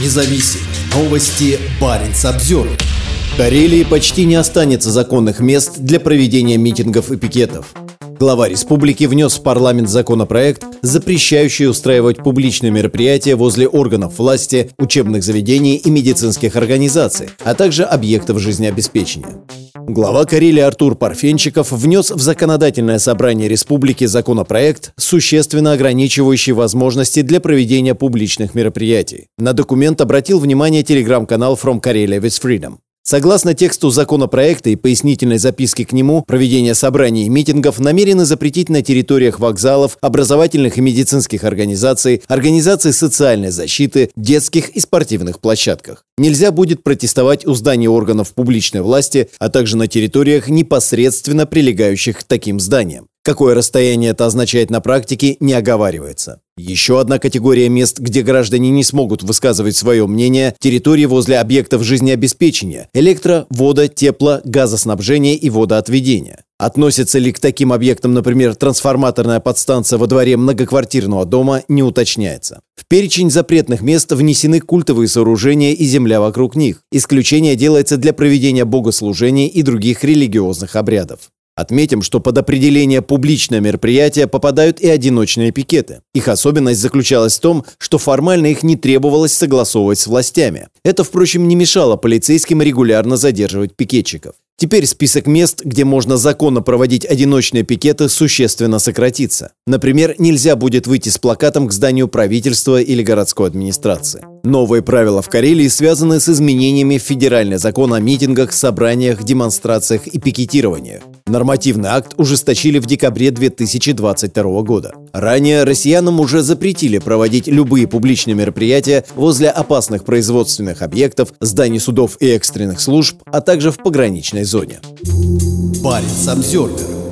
независим. Новости Баренц обзор. Карелии почти не останется законных мест для проведения митингов и пикетов. Глава республики внес в парламент законопроект, запрещающий устраивать публичные мероприятия возле органов власти, учебных заведений и медицинских организаций, а также объектов жизнеобеспечения. Глава Карелии Артур Парфенчиков внес в законодательное собрание республики законопроект, существенно ограничивающий возможности для проведения публичных мероприятий. На документ обратил внимание телеграм-канал From Karelia with Freedom. Согласно тексту законопроекта и пояснительной записки к нему, проведение собраний и митингов намерены запретить на территориях вокзалов, образовательных и медицинских организаций, организаций социальной защиты, детских и спортивных площадках. Нельзя будет протестовать у зданий органов публичной власти, а также на территориях, непосредственно прилегающих к таким зданиям. Какое расстояние это означает на практике, не оговаривается. Еще одна категория мест, где граждане не смогут высказывать свое мнение – территории возле объектов жизнеобеспечения – электро, вода, тепло, газоснабжения и водоотведения. Относится ли к таким объектам, например, трансформаторная подстанция во дворе многоквартирного дома, не уточняется. В перечень запретных мест внесены культовые сооружения и земля вокруг них. Исключение делается для проведения богослужений и других религиозных обрядов. Отметим, что под определение публичное мероприятие попадают и одиночные пикеты. Их особенность заключалась в том, что формально их не требовалось согласовывать с властями. Это, впрочем, не мешало полицейским регулярно задерживать пикетчиков. Теперь список мест, где можно законно проводить одиночные пикеты, существенно сократится. Например, нельзя будет выйти с плакатом к зданию правительства или городской администрации. Новые правила в Карелии связаны с изменениями в федеральный закон о митингах, собраниях, демонстрациях и пикетированиях. Нормативный акт ужесточили в декабре 2022 года. Ранее россиянам уже запретили проводить любые публичные мероприятия возле опасных производственных объектов, зданий судов и экстренных служб, а также в пограничной зоне. Парень Самсервер